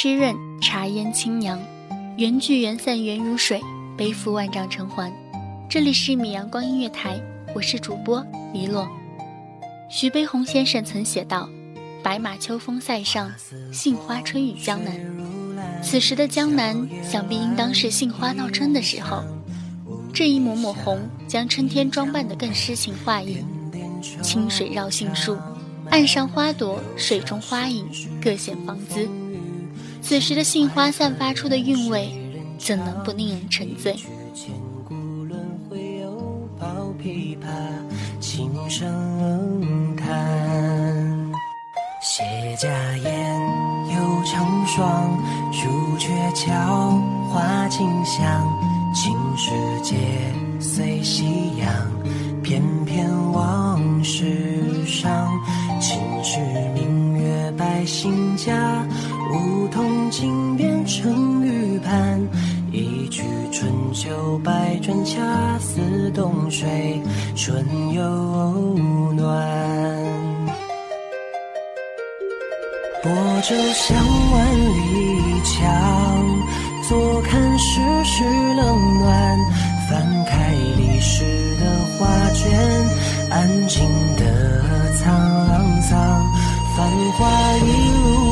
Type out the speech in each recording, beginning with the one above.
湿润，茶烟清扬，缘聚缘散缘如水，背负万丈尘寰。这里是米阳光音乐台，我是主播黎洛。徐悲鸿先生曾写道：“白马秋风塞上，杏花春雨江南。”此时的江南，想必应当是杏花闹春的时候。这一抹抹红，将春天装扮得更诗情画意。清水绕杏树，岸上花朵，水中花影，各显芳姿。此时的杏花散发出的韵味，怎能不令人沉醉？轻声叹谢家宴，又成双，朱雀桥，花径香，青石街，随夕阳，翩泊舟向万里江，坐看世事冷暖。翻开历史的画卷，安静的苍苍，繁华一如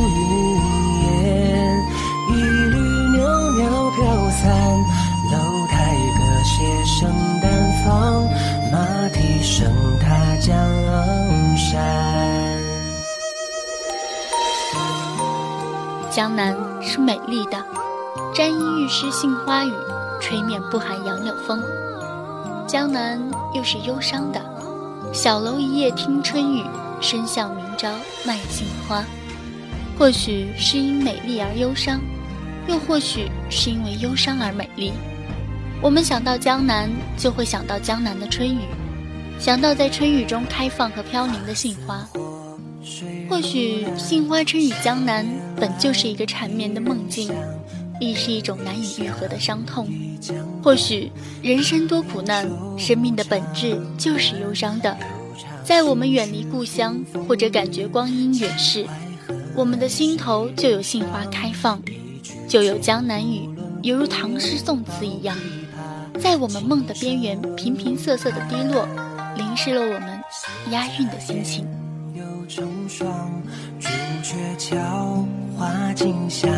江南是美丽的，沾衣欲湿杏花雨，吹面不寒杨柳风。江南又是忧伤的，小楼一夜听春雨，深巷明朝卖杏花。或许是因美丽而忧伤。又或许是因为忧伤而美丽，我们想到江南，就会想到江南的春雨，想到在春雨中开放和飘零的杏花。或许杏花春雨江南本就是一个缠绵的梦境，亦是一种难以愈合的伤痛。或许人生多苦难，生命的本质就是忧伤的。在我们远离故乡，或者感觉光阴远逝，我们的心头就有杏花开放。就有江南雨，犹如唐诗宋词一样，在我们梦的边缘平平瑟瑟的滴落，淋湿了我们押韵的心情。霜朱雀桥，花径香，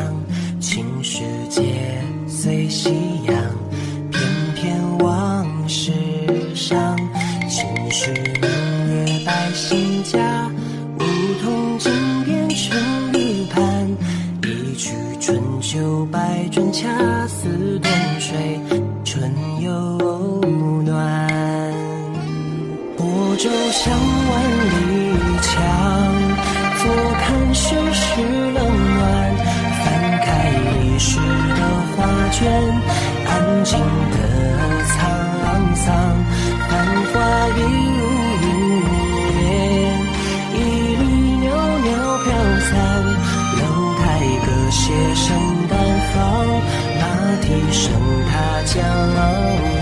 青石街，随夕阳，翩翩往事上，青石明月百姓。看世事冷暖。翻开历史的画卷，安静的沧桑，繁华一如云烟，一缕袅袅飘散。楼台歌榭声淡放，马蹄声踏江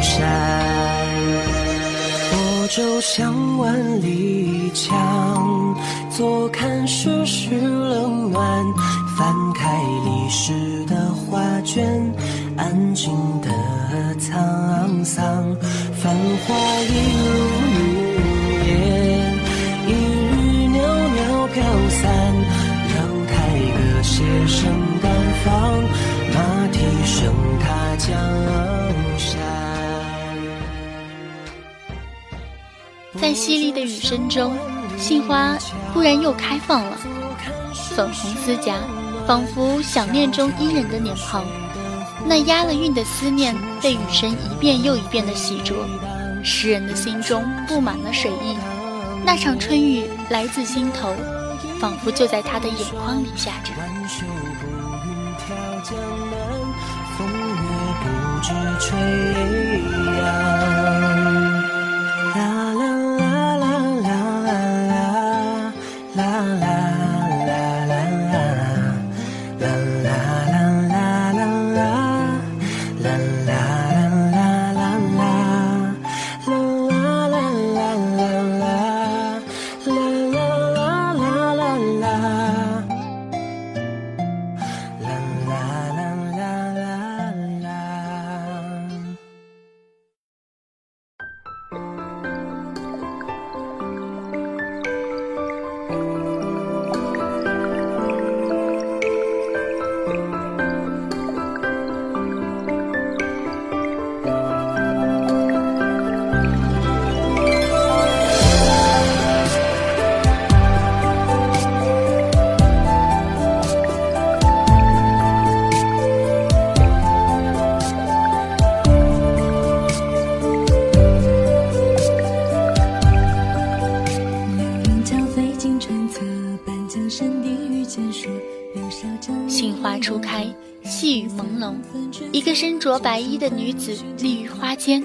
山。舟向万里江，坐看世事冷暖。翻开历史的画卷，安静的沧桑，繁华一如淅沥的雨声中，杏花忽然又开放了，粉红丝荚，仿佛想念中伊人的脸庞。那押了韵的思念被雨声一遍又一遍的洗濯，诗人的心中布满了水意。那场春雨来自心头，仿佛就在他的眼眶里下着。杏一个身着白衣的女子立于花间，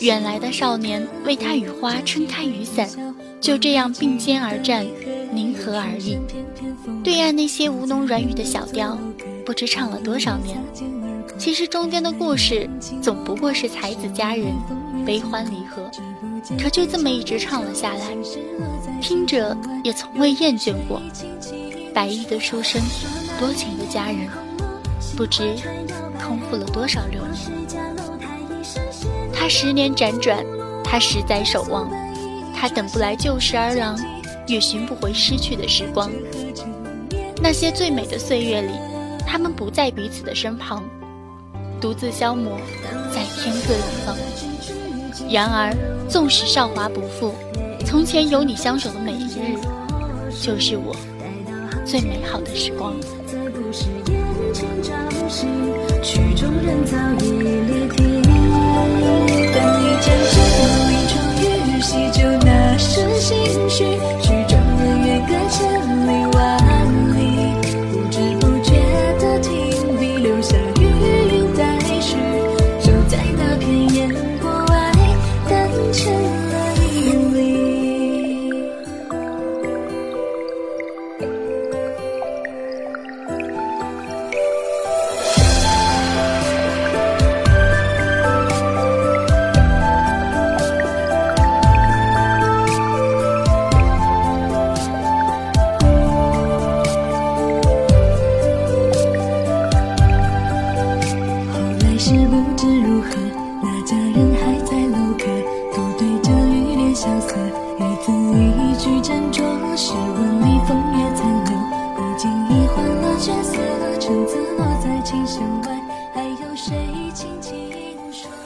远来的少年为她与花撑开雨伞，就这样并肩而战，凝和而已。对岸那些吴侬软语的小调，不知唱了多少年。其实中间的故事，总不过是才子佳人，悲欢离合，可就这么一直唱了下来，听着也从未厌倦过。白衣的书生，多情的佳人，不知空负了多少流年。他十年辗转，他十载守望，他等不来旧时儿郎，也寻不回失去的时光。那些最美的岁月里，他们不在彼此的身旁，独自消磨在天各一方。然而，纵使韶华不复，从前有你相守的每一日，就是我。最美好的时光。曲中人早已离题，等一见只有一场雨，细酒那时心绪。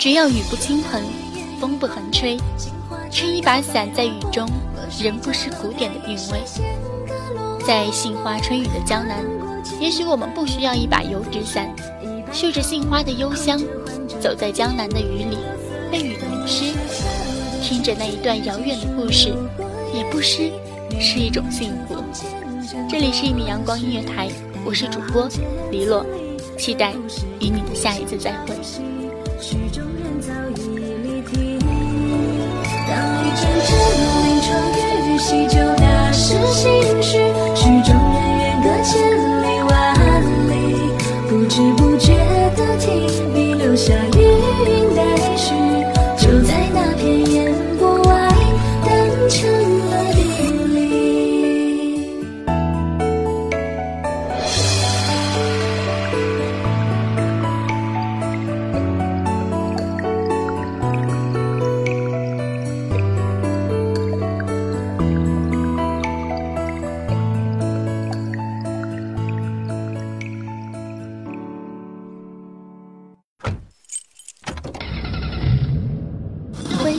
只要雨不倾盆，风不横吹，撑一把伞在雨中，仍不失古典的韵味。在杏花春雨的江南，也许我们不需要一把油纸伞，嗅着杏花的幽香，走在江南的雨里，被雨淋湿，听着那一段遥远的故事，也不失是一种幸福。这里是一米阳光音乐台，我是主播黎洛，期待与你的下一次再会。曲中人早已离题当一阵阵临窗雨洗旧那时心